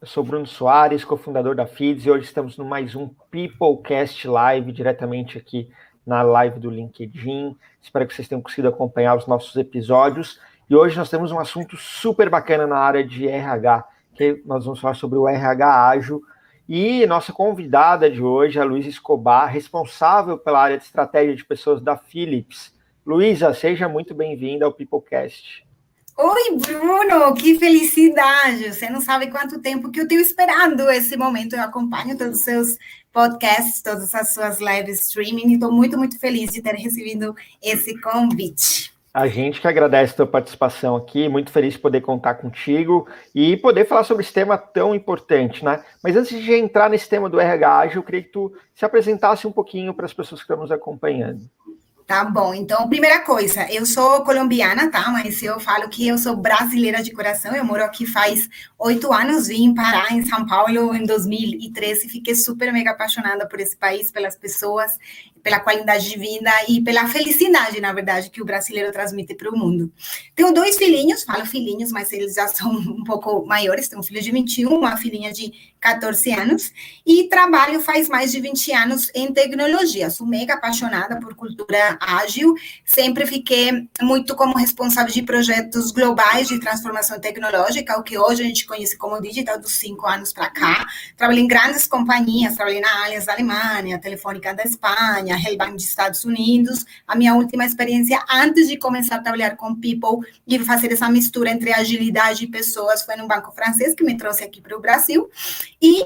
Eu sou Bruno Soares, cofundador da Feeds, e hoje estamos no mais um Peoplecast Live, diretamente aqui na live do LinkedIn. Espero que vocês tenham conseguido acompanhar os nossos episódios. E hoje nós temos um assunto super bacana na área de RH, que nós vamos falar sobre o RH ágil. E nossa convidada de hoje é a Luísa Escobar, responsável pela área de estratégia de pessoas da Philips. Luísa, seja muito bem-vinda ao Peoplecast. Oi, Bruno, que felicidade! Você não sabe quanto tempo que eu tenho esperando esse momento. Eu acompanho todos os seus podcasts, todas as suas live streaming e estou muito, muito feliz de ter recebido esse convite. A gente que agradece a tua participação aqui, muito feliz de poder contar contigo e poder falar sobre esse tema tão importante, né? Mas antes de entrar nesse tema do RH, eu queria que tu se apresentasse um pouquinho para as pessoas que estão nos acompanhando. Tá bom, então, primeira coisa, eu sou colombiana, tá? Mas eu falo que eu sou brasileira de coração. Eu moro aqui faz oito anos, vim parar em São Paulo em 2013. Fiquei super mega apaixonada por esse país, pelas pessoas pela qualidade de vida e pela felicidade, na verdade, que o brasileiro transmite para o mundo. Tenho dois filhinhos, falo filhinhos, mas eles já são um pouco maiores. Tenho um filho de 21, uma filhinha de 14 anos, e trabalho faz mais de 20 anos em tecnologia. Sou mega apaixonada por cultura ágil, sempre fiquei muito como responsável de projetos globais de transformação tecnológica, o que hoje a gente conhece como digital dos cinco anos para cá. Trabalhei em grandes companhias, trabalhei na Allianz da Alemanha, Telefônica da Espanha, Alemanha, Hellbank dos Estados Unidos. A minha última experiência antes de começar a trabalhar com people e fazer essa mistura entre agilidade e pessoas foi no banco francês que me trouxe aqui para o Brasil. E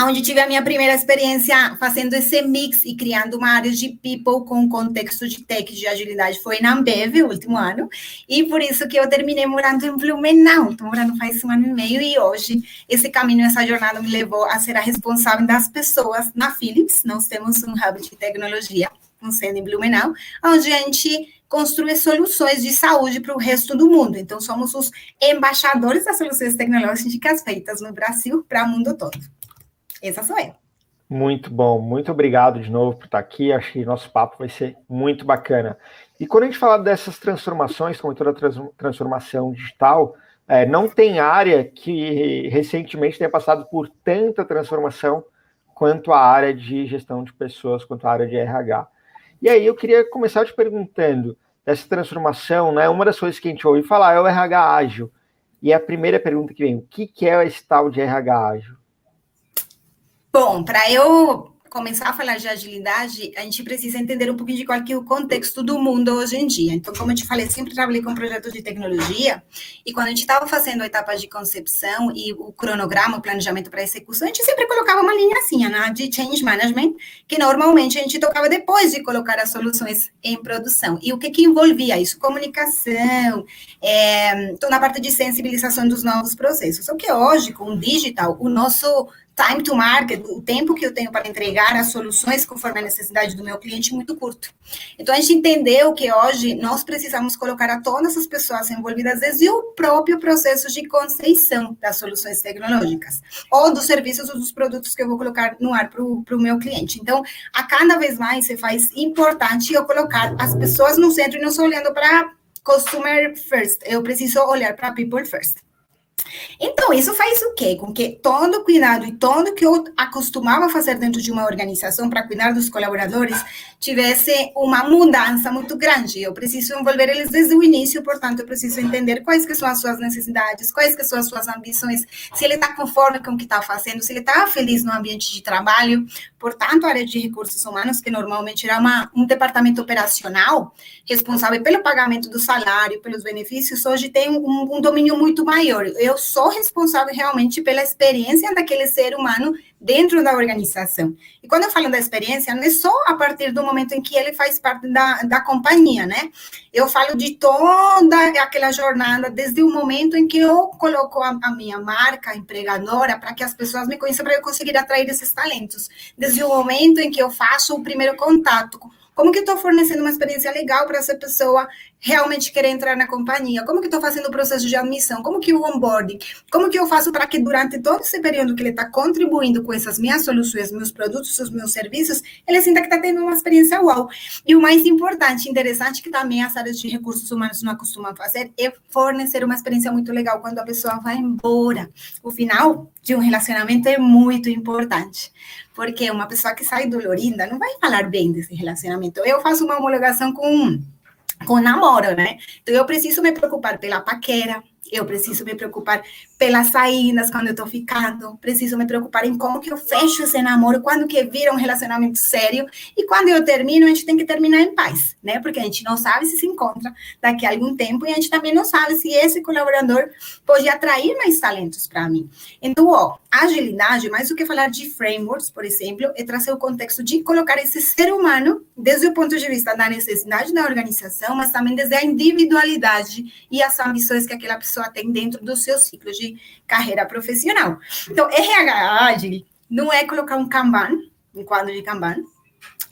onde tive a minha primeira experiência fazendo esse mix e criando uma área de people com contexto de tech, de agilidade, foi na Ambev, o último ano, e por isso que eu terminei morando em Blumenau, estou morando faz um ano e meio, e hoje esse caminho, essa jornada me levou a ser a responsável das pessoas na Philips, nós temos um hub de tecnologia, com sede em Blumenau, onde a gente construir soluções de saúde para o resto do mundo. Então, somos os embaixadores das soluções tecnológicas feitas no Brasil para o mundo todo. Essa sou eu. Muito bom, muito obrigado de novo por estar aqui. Acho que nosso papo vai ser muito bacana. E quando a gente fala dessas transformações, como toda transformação digital, é, não tem área que recentemente tenha passado por tanta transformação quanto a área de gestão de pessoas, quanto a área de RH. E aí eu queria começar te perguntando dessa transformação, né? Uma das coisas que a gente ouve falar é o RH ágil. E a primeira pergunta que vem, o que é esse tal de RH ágil? Bom, para eu começar a falar de agilidade, a gente precisa entender um pouquinho de qual é o contexto do mundo hoje em dia. Então, como eu te falei, sempre trabalhei com projetos de tecnologia, e quando a gente estava fazendo a etapa de concepção e o cronograma, o planejamento para execução, a gente sempre colocava uma linha assim, né, de change management, que normalmente a gente tocava depois de colocar as soluções em produção. E o que que envolvia isso? Comunicação, é, toda a parte de sensibilização dos novos processos. Só que hoje, com o digital, o nosso time to market, o tempo que eu tenho para entregar as soluções conforme a necessidade do meu cliente muito curto. Então, a gente entendeu que hoje nós precisamos colocar a todas as pessoas envolvidas desde o próprio processo de conceição das soluções tecnológicas, ou dos serviços ou dos produtos que eu vou colocar no ar para o meu cliente. Então, a cada vez mais se faz importante eu colocar as pessoas no centro e não só olhando para customer first, eu preciso olhar para people first. Então, isso faz o quê? Com que todo cuidado e todo que eu acostumava fazer dentro de uma organização para cuidar dos colaboradores tivesse uma mudança muito grande. Eu preciso envolver eles desde o início, portanto, eu preciso entender quais que são as suas necessidades, quais que são as suas ambições, se ele está conforme com o que está fazendo, se ele está feliz no ambiente de trabalho. Portanto, a área de recursos humanos, que normalmente era uma, um departamento operacional, responsável pelo pagamento do salário, pelos benefícios, hoje tem um, um domínio muito maior. Eu sou responsável realmente pela experiência daquele ser humano dentro da organização. E quando eu falo da experiência, não é só a partir do momento em que ele faz parte da, da companhia, né? Eu falo de toda aquela jornada, desde o momento em que eu coloco a, a minha marca empregadora para que as pessoas me conheçam, para eu conseguir atrair esses talentos. Desde o momento em que eu faço o primeiro contato como que eu estou fornecendo uma experiência legal para essa pessoa realmente querer entrar na companhia? Como que estou fazendo o processo de admissão? Como que o onboarding? Como que eu faço para que durante todo esse período que ele está contribuindo com essas minhas soluções, meus produtos, os meus serviços, ele sinta que está tendo uma experiência uau. E o mais importante, interessante, que também as áreas de recursos humanos não acostumam fazer, é fornecer uma experiência muito legal quando a pessoa vai embora. O final de um relacionamento é muito importante. Porque uma pessoa que sai dolorida não vai falar bem desse relacionamento. Eu faço uma homologação com, com namoro, né? Então eu preciso me preocupar pela paquera, eu preciso me preocupar pelas saídas quando eu tô ficando, preciso me preocupar em como que eu fecho esse namoro, quando que vira um relacionamento sério, e quando eu termino, a gente tem que terminar em paz, né? Porque a gente não sabe se se encontra daqui a algum tempo, e a gente também não sabe se esse colaborador pode atrair mais talentos para mim. Então, ó, agilidade, mais do que falar de frameworks, por exemplo, é trazer o contexto de colocar esse ser humano desde o ponto de vista da necessidade da organização, mas também desde a individualidade e as ambições que aquela pessoa tem dentro do seu ciclo de carreira profissional. Então, RH ágil não é colocar um Kanban, um quadro de Kanban.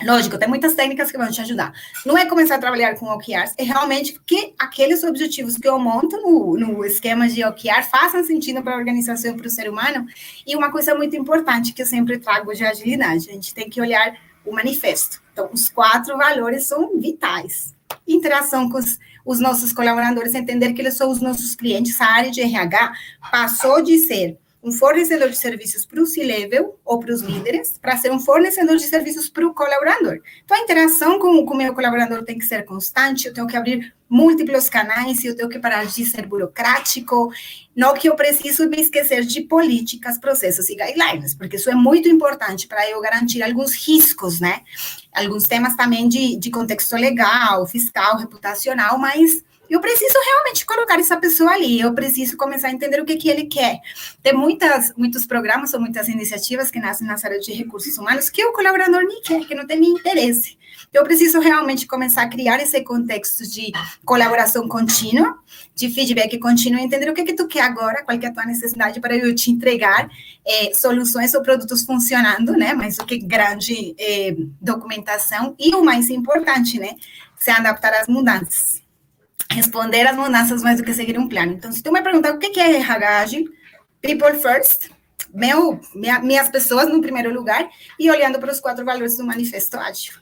Lógico, tem muitas técnicas que vão te ajudar. Não é começar a trabalhar com OKRs, é realmente que aqueles objetivos que eu monto no, no esquema de OKR façam sentido para a organização e para o ser humano. E uma coisa muito importante que eu sempre trago de agilidade, a gente tem que olhar o manifesto. Então, os quatro valores são vitais. Interação com os os nossos colaboradores entender que eles são os nossos clientes. A área de RH passou de ser um fornecedor de serviços para o C-level ou para os líderes, para ser um fornecedor de serviços para o colaborador. Então, a interação com o meu colaborador tem que ser constante, eu tenho que abrir múltiplos canais, eu tenho que parar de ser burocrático, não que eu preciso me esquecer de políticas, processos e guidelines, porque isso é muito importante para eu garantir alguns riscos, né? Alguns temas também de, de contexto legal, fiscal, reputacional, mas eu preciso realmente colocar essa pessoa ali, eu preciso começar a entender o que, que ele quer. Tem muitas, muitos programas ou muitas iniciativas que nascem na área de recursos humanos que o colaborador nem quer, que não tem nem interesse. Eu preciso realmente começar a criar esse contexto de colaboração contínua, de feedback contínuo, entender o que, que tu quer agora, qual é a tua necessidade para eu te entregar é, soluções ou produtos funcionando, né? Mas o que grande é, documentação e o mais importante, né? Se adaptar às mudanças responder às mudanças mais do que seguir um plano. Então, se tu me perguntar o que é RH people first, meu, minha, minhas pessoas no primeiro lugar e olhando para os quatro valores do manifesto ágil.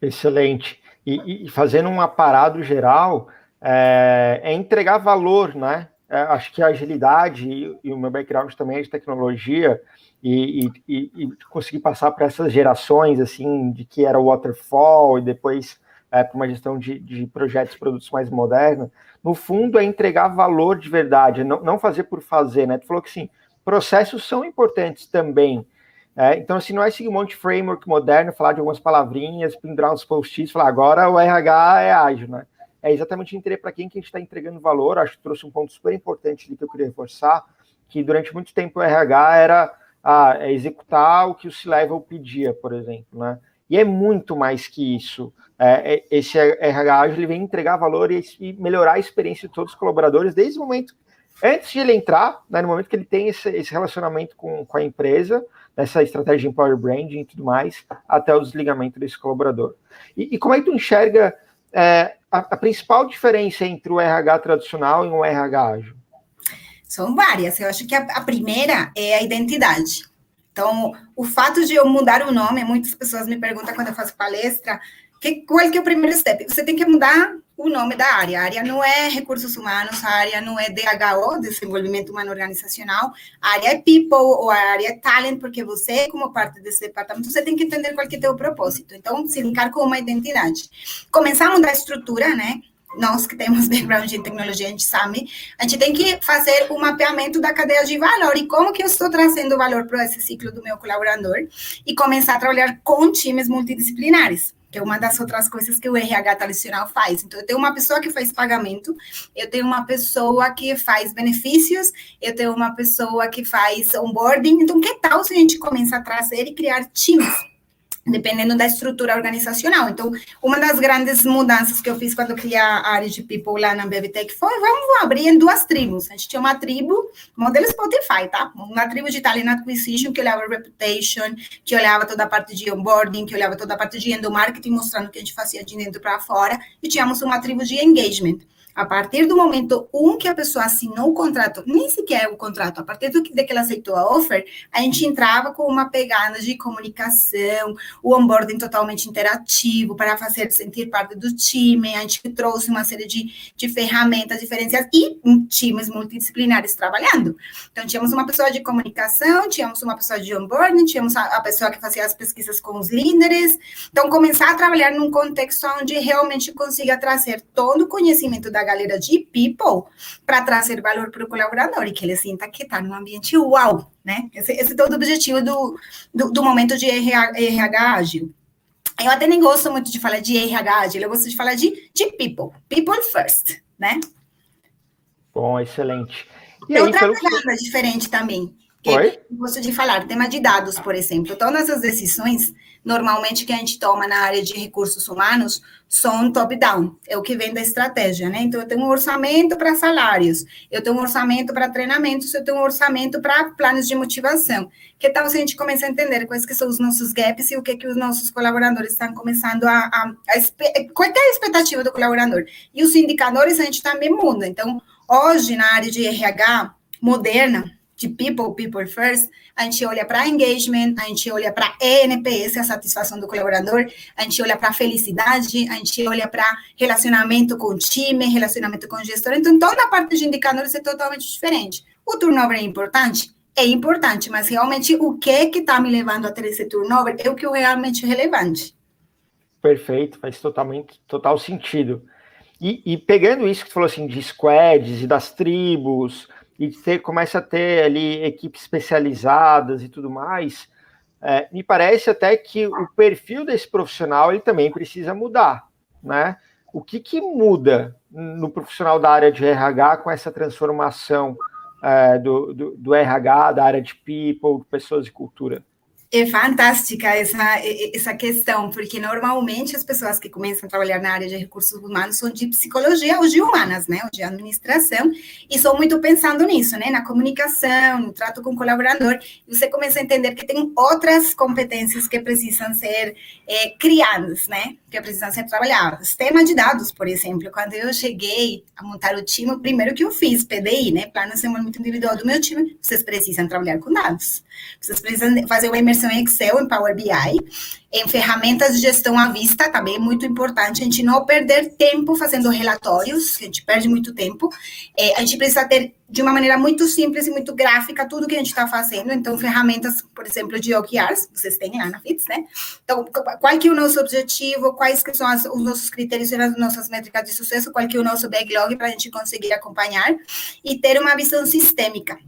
Excelente. E, e fazendo um aparado geral, é, é entregar valor, né? É, acho que a agilidade e, e, o meu background também é de tecnologia e, e, e conseguir passar para essas gerações assim de que era o waterfall e depois é, para uma gestão de, de projetos, produtos mais modernos, no fundo é entregar valor de verdade, não, não fazer por fazer, né? Tu falou que sim, processos são importantes também. É, então, assim, não é seguir um monte de framework moderno, falar de algumas palavrinhas, pendurar uns post-its, falar agora o RH é ágil, né? É exatamente entender para quem que a gente está entregando valor. Acho que trouxe um ponto super importante ali que eu queria reforçar, que durante muito tempo o RH era ah, é executar o que o C-Level pedia, por exemplo, né? E é muito mais que isso. É, é esse RH ele vem entregar valor e, e, melhorar a experiência de todos os colaboradores desde o momento, antes de ele entrar, né, no momento que ele tem esse, esse relacionamento com, com, a empresa, nessa estratégia de employer branding e tudo mais, até o desligamento desse colaborador. E, e como é que tu enxerga é, a, a, principal diferença entre o RH tradicional e um RH ágil? São várias. Eu acho que a, a primeira é a identidade. Então, o fato de eu mudar o nome, muitas pessoas me perguntam quando eu faço palestra, que, qual que é o primeiro step? Você tem que mudar o nome da área. A área não é recursos humanos, a área não é DHO, desenvolvimento humano organizacional, a área é people ou a área é talent, porque você, como parte desse departamento, você tem que entender qual que é o teu propósito. Então, se linkar com uma identidade. Começar a mudar a estrutura, né? Nós que temos background em tecnologia, a gente sabe, a gente tem que fazer o um mapeamento da cadeia de valor e como que eu estou trazendo valor para esse ciclo do meu colaborador e começar a trabalhar com times multidisciplinares. que é uma das outras coisas que o RH tradicional faz. Então, eu tenho uma pessoa que faz pagamento, eu tenho uma pessoa que faz benefícios, eu tenho uma pessoa que faz onboarding. Então, que tal se a gente começa a trazer e criar times? Dependendo da estrutura organizacional. Então, uma das grandes mudanças que eu fiz quando criei a área de people lá na BevTech foi, vamos abrir em duas tribos. A gente tinha uma tribo, modelo Spotify, tá? Uma tribo de talent acquisition, que olhava reputation, que olhava toda a parte de onboarding, que olhava toda a parte de endomarketing, mostrando o que a gente fazia de dentro para fora, e tínhamos uma tribo de engagement. A partir do momento um que a pessoa assinou o contrato, nem sequer o contrato, a partir do que, de que ela aceitou a offer, a gente entrava com uma pegada de comunicação, o onboarding totalmente interativo para fazer sentir parte do time. A gente trouxe uma série de, de ferramentas diferenciadas e times multidisciplinares trabalhando. Então, tínhamos uma pessoa de comunicação, tínhamos uma pessoa de onboarding, tínhamos a, a pessoa que fazia as pesquisas com os líderes. Então, começar a trabalhar num contexto onde realmente consiga trazer todo o conhecimento da galera de people para trazer valor para o colaborador e que ele sinta que está num ambiente uau, né? Esse, esse é todo o objetivo do, do, do momento de RH, RH ágil. Eu até nem gosto muito de falar de RH ágil, eu gosto de falar de, de people, people first, né? Bom, excelente. E Tem aí, outra pelo... coisa diferente também, que Oi? eu gosto de falar, tema de dados, por exemplo. Todas as decisões, normalmente, que a gente toma na área de recursos humanos, são top-down, é o que vem da estratégia, né? Então, eu tenho um orçamento para salários, eu tenho um orçamento para treinamentos, eu tenho um orçamento para planos de motivação. Que tal se a gente começar a entender quais que são os nossos gaps e o que que os nossos colaboradores estão começando a... a, a qual é a expectativa do colaborador? E os indicadores a gente também muda. Então, hoje, na área de RH moderna, de people, people first, a gente olha para engagement, a gente olha para ENPS, a satisfação do colaborador, a gente olha para felicidade, a gente olha para relacionamento com o time, relacionamento com o gestor. Então, toda a parte de indicadores é totalmente diferente. O turnover é importante? É importante, mas realmente o que é que está me levando a ter esse turnover é o que é realmente relevante. Perfeito, faz totalmente total sentido. E, e pegando isso que tu falou assim de squads e das tribos, e ter, começa a ter ali equipes especializadas e tudo mais, é, me parece até que o perfil desse profissional ele também precisa mudar, né? O que, que muda no profissional da área de RH com essa transformação é, do, do, do RH, da área de people, pessoas e cultura? É fantástica essa, essa questão, porque normalmente as pessoas que começam a trabalhar na área de recursos humanos são de psicologia ou de humanas, né, ou de administração, e são muito pensando nisso, né, na comunicação, no trato com o colaborador, e você começa a entender que tem outras competências que precisam ser é, criadas, né, que precisam ser trabalhadas. Tema de dados, por exemplo, quando eu cheguei a montar o time, o primeiro que eu fiz, PDI, né, Plano de Desenvolvimento Individual do meu time, vocês precisam trabalhar com dados, vocês precisam fazer uma imersão em Excel, em Power BI, em ferramentas de gestão à vista, também é muito importante a gente não perder tempo fazendo relatórios, que a gente perde muito tempo. É, a gente precisa ter, de uma maneira muito simples e muito gráfica, tudo que a gente está fazendo. Então, ferramentas, por exemplo, de OKRs, vocês têm lá na FITS, né? Então, qual que é o nosso objetivo, quais que são as, os nossos critérios e as nossas métricas de sucesso, qual que é o nosso backlog para a gente conseguir acompanhar e ter uma visão sistêmica.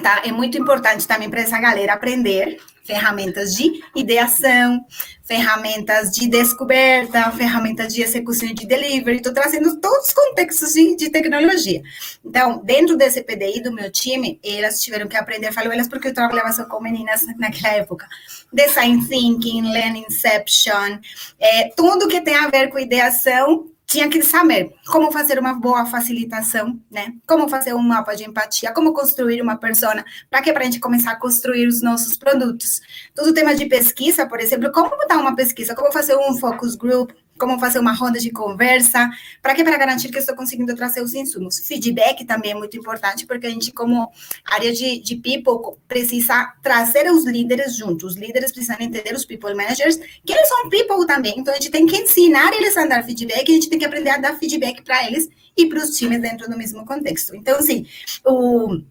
Tá? É muito importante também para essa galera aprender ferramentas de ideação, ferramentas de descoberta, ferramentas de execução de delivery, estou trazendo todos os contextos de, de, tecnologia. Então, dentro desse PDI do meu time, elas tiveram que aprender, falo elas porque eu trabalhava só com meninas naquela época, design thinking, learning inception, é, tudo que tem a ver com ideação tinha que saber como fazer uma boa facilitação, né? Como fazer um mapa de empatia, como construir uma persona, para que para a gente começar a construir os nossos produtos. Todo o tema de pesquisa, por exemplo, como botar uma pesquisa, como fazer um focus group, como fazer uma roda de conversa, para que para garantir que estou conseguindo trazer os insumos. Feedback também é muito importante, porque a gente, como área de, de people, precisa trazer os líderes juntos. Os líderes precisam entender os people managers, que eles são people também, então a gente tem que ensinar eles a dar feedback, a gente tem que aprender a dar feedback para eles e para os times dentro do mesmo contexto. Então, assim, o,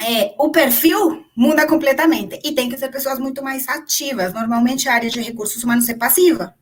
é, o perfil muda completamente e tem que ser pessoas muito mais ativas. Normalmente a área de recursos humanos é passiva.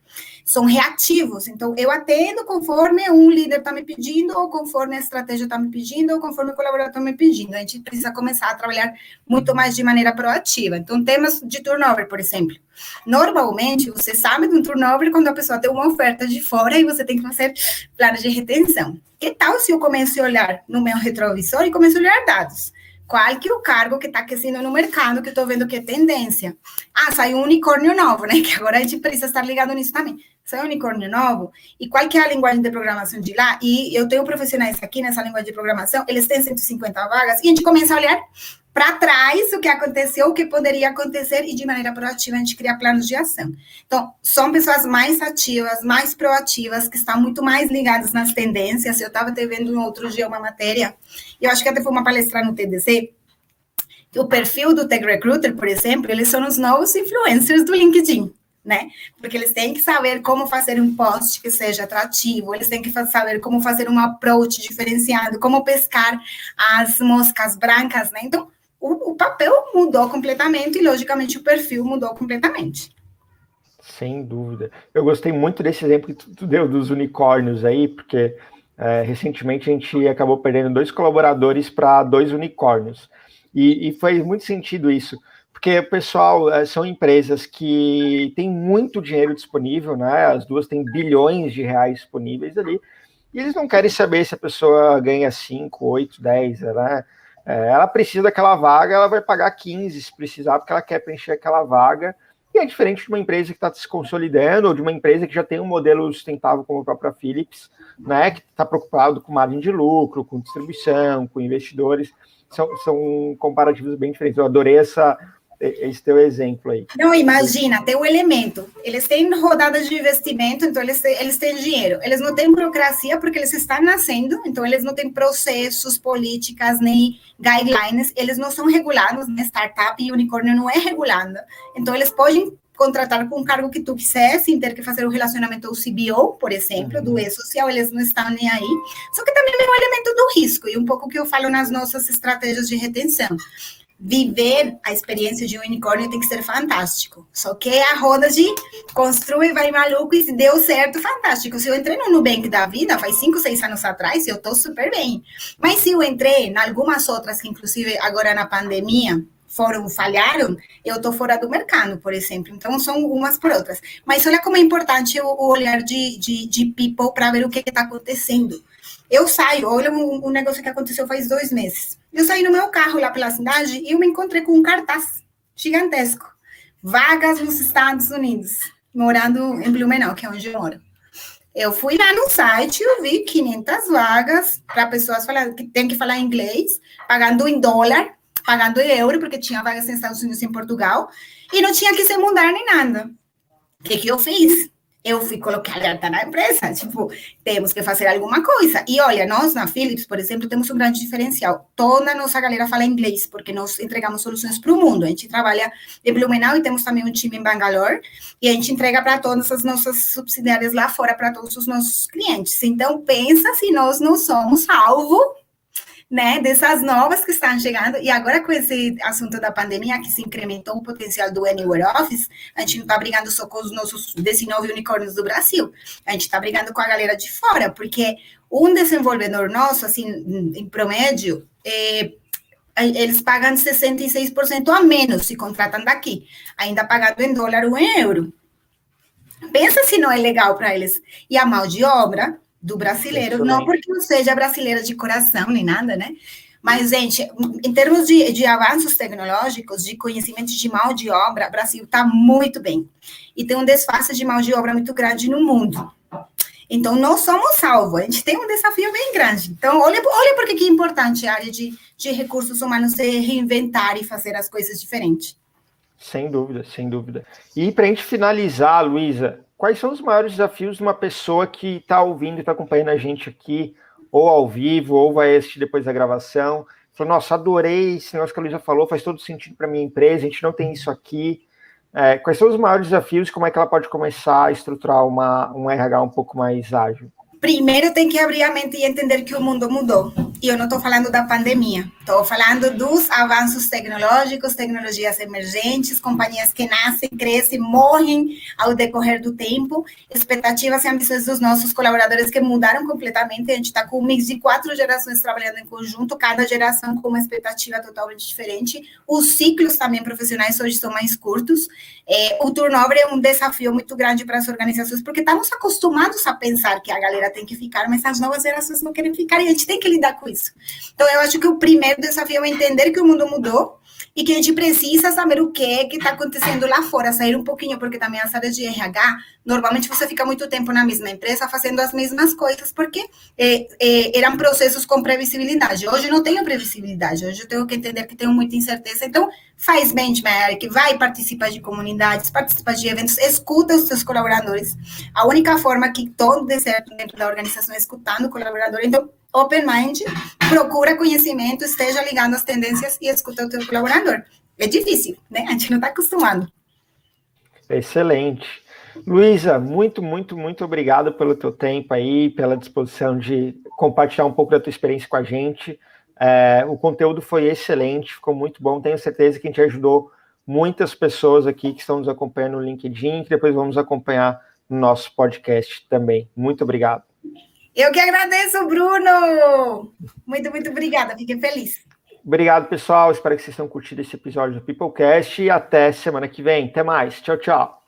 São reativos. Então, eu atendo conforme um líder está me pedindo, ou conforme a estratégia está me pedindo, ou conforme o colaborador está me pedindo. A gente precisa começar a trabalhar muito mais de maneira proativa. Então, temas de turnover, por exemplo. Normalmente, você sabe de um turnover quando a pessoa tem uma oferta de fora e você tem que fazer planos de retenção. Que tal se eu começo a olhar no meu retrovisor e começo a olhar dados? Qual que é o cargo que está aquecendo no mercado, que estou vendo que é tendência? Ah, saiu um unicórnio novo, né? Que agora a gente precisa estar ligado nisso também. Um unicórnio novo. E qual que é a linguagem de programação de lá? E eu tenho profissionais aqui nessa linguagem de programação, eles têm 150 vagas, e a gente começa a olhar para trás o que aconteceu, o que poderia acontecer e de maneira proativa a gente cria planos de ação. Então, são pessoas mais ativas, mais proativas, que estão muito mais ligadas nas tendências. Eu estava vendo um outro dia uma matéria, eu acho que até foi uma palestra no TDC, o perfil do Tech Recruiter, por exemplo, eles são os novos influencers do LinkedIn. Né? Porque eles têm que saber como fazer um post que seja atrativo, eles têm que saber como fazer um approach diferenciado, como pescar as moscas brancas, né? Então, o, o papel mudou completamente e, logicamente, o perfil mudou completamente. Sem dúvida. Eu gostei muito desse exemplo que tu, deu dos unicórnios aí, porque é, recentemente a gente acabou perdendo dois colaboradores para dois unicórnios. E, e muito sentido isso, porque pessoal é, são empresas que têm muito dinheiro disponível, né? As duas têm bilhões de reais disponíveis ali, e eles não querem saber se a pessoa ganha 5, 8, 10, né? É, ela precisa daquela vaga, ela vai pagar 15 se precisar, porque ela quer preencher aquela vaga. E é diferente de uma empresa que está se consolidando, ou de uma empresa que já tem um modelo sustentável como a própria Philips, né, que está preocupado com margem de lucro, com distribuição, com investidores. São, são comparativos bem diferentes. Eu adorei essa, esse teu exemplo aí. Não, imagina, tem um elemento. Eles têm rodadas de investimento, então eles têm, eles têm dinheiro. Eles não têm burocracia porque eles estão nascendo, então eles não têm processos, políticas, nem guidelines. Eles não são regulados, né? Startup e unicórnio não é regulada. Então eles podem contratar com o cargo que tu quiser, sem ter que fazer o relacionamento ao CBO, por exemplo, uhum. do e-social, eles não estão nem aí. Só que também é um elemento do risco, e um pouco que eu falo nas nossas estratégias de retenção viver a experiência de um unicórnio tem que ser fantástico. Só que é a roda de construir, vai maluco e se deu certo, fantástico. Se eu entrei no Nubank da vida, faz cinco, seis anos atrás, eu tô super bem. Mas se eu entrei em algumas outras, que inclusive agora na pandemia, foram, falharam, eu tô fora do mercado, por exemplo. Então, são umas por outras. Mas olha como é importante o, o olhar de, de, de people para ver o que está acontecendo. Eu saio, olha um, um negócio que aconteceu faz dois meses. Eu saí no meu carro lá pela cidade e eu me encontrei com um cartaz gigantesco. Vagas nos Estados Unidos, morando em Blumenau, que é onde eu moro. Eu fui lá no site, eu vi 500 vagas para pessoas falar, que tem que falar inglês, pagando em dólar, pagando euro, porque tinha vagas nos Estados Unidos e em Portugal, e não tinha que se mudar nem nada. O que, que eu fiz? eu fui colocar alerta na empresa, tipo, temos que fazer alguma coisa. E olha, nós na Philips, por exemplo, temos um grande diferencial. Toda a nossa galera fala inglês, porque nós entregamos soluções para o mundo. A gente trabalha em Blumenau e temos também um time em Bangalore, e a gente entrega para todas as nossas subsidiárias lá fora, para todos os nossos clientes. Então, pensa se nós não somos alvo né, dessas novas que estão chegando, e agora com esse assunto da pandemia, que se incrementou o potencial do Anywhere Office, a gente não está brigando só com os nossos 19 unicórnios do Brasil, a gente está brigando com a galera de fora, porque um desenvolvedor nosso, assim, em promédio, é, eles pagam 66% a menos se contratam daqui, ainda pagando em dólar ou em euro. Pensa se não é legal para eles. E a mão de obra do brasileiro, não porque eu seja brasileira de coração nem nada, né? Mas, gente, em termos de, de avanços tecnológicos, de conhecimento de mão de obra, o Brasil está muito bem. E tem um desfase de mão de obra muito grande no mundo. Então, nós somos salvos, a gente tem um desafio bem grande. Então, olha, olha por que é importante a área de, de recursos humanos se reinventar e fazer as coisas diferentes. Sem dúvida, sem dúvida. E para a gente finalizar, Luísa, quais são os maiores desafios de uma pessoa que está ouvindo e está acompanhando a gente aqui, ou ao vivo, ou vai assistir depois da gravação? Falou, nossa, adorei esse negócio que a Luísa falou, faz todo sentido para minha empresa, a gente não tem isso aqui. É, quais são os maiores desafios? Como é que ela pode começar a estruturar uma, um RH um pouco mais ágil? Primeiro tem que abrir a mente e entender que o mundo mudou. E eu não estou falando da pandemia, estou falando dos avanços tecnológicos, tecnologias emergentes, companhias que nascem, crescem, morrem ao decorrer do tempo, expectativas e ambições dos nossos colaboradores que mudaram completamente. A gente está com um mix de quatro gerações trabalhando em conjunto, cada geração com uma expectativa totalmente diferente. Os ciclos também profissionais hoje são mais curtos. É, o turnover é um desafio muito grande para as organizações, porque estamos acostumados a pensar que a galera tem que ficar, mas as novas gerações não querem ficar e a gente tem que lidar com isso. Então, eu acho que o primeiro desafio é entender que o mundo mudou e que a gente precisa saber o que é que está acontecendo lá fora, sair um pouquinho, porque também as áreas de RH, normalmente você fica muito tempo na mesma empresa fazendo as mesmas coisas, porque é, é, eram processos com previsibilidade. Hoje não tenho previsibilidade, hoje eu tenho que entender que tenho muita incerteza. Então, faz benchmark, vai participar de comunidades, participa de eventos, escuta os seus colaboradores. A única forma que todo dê certo dentro da organização é escutando o colaborador. Então, open mind, procura conhecimento, esteja ligado às tendências e escuta o teu colaborador. É difícil, né? A gente não está acostumado. Excelente. Luísa, muito, muito, muito obrigado pelo teu tempo aí, pela disposição de compartilhar um pouco da tua experiência com a gente. É, o conteúdo foi excelente, ficou muito bom. Tenho certeza que a gente ajudou muitas pessoas aqui que estão nos acompanhando no LinkedIn, que depois vamos acompanhar no nosso podcast também. Muito obrigado. Eu que agradeço, Bruno. Muito, muito obrigada. Fiquei feliz. Obrigado, pessoal. Espero que vocês tenham curtido esse episódio do Peoplecast e até semana que vem. Até mais. Tchau, tchau.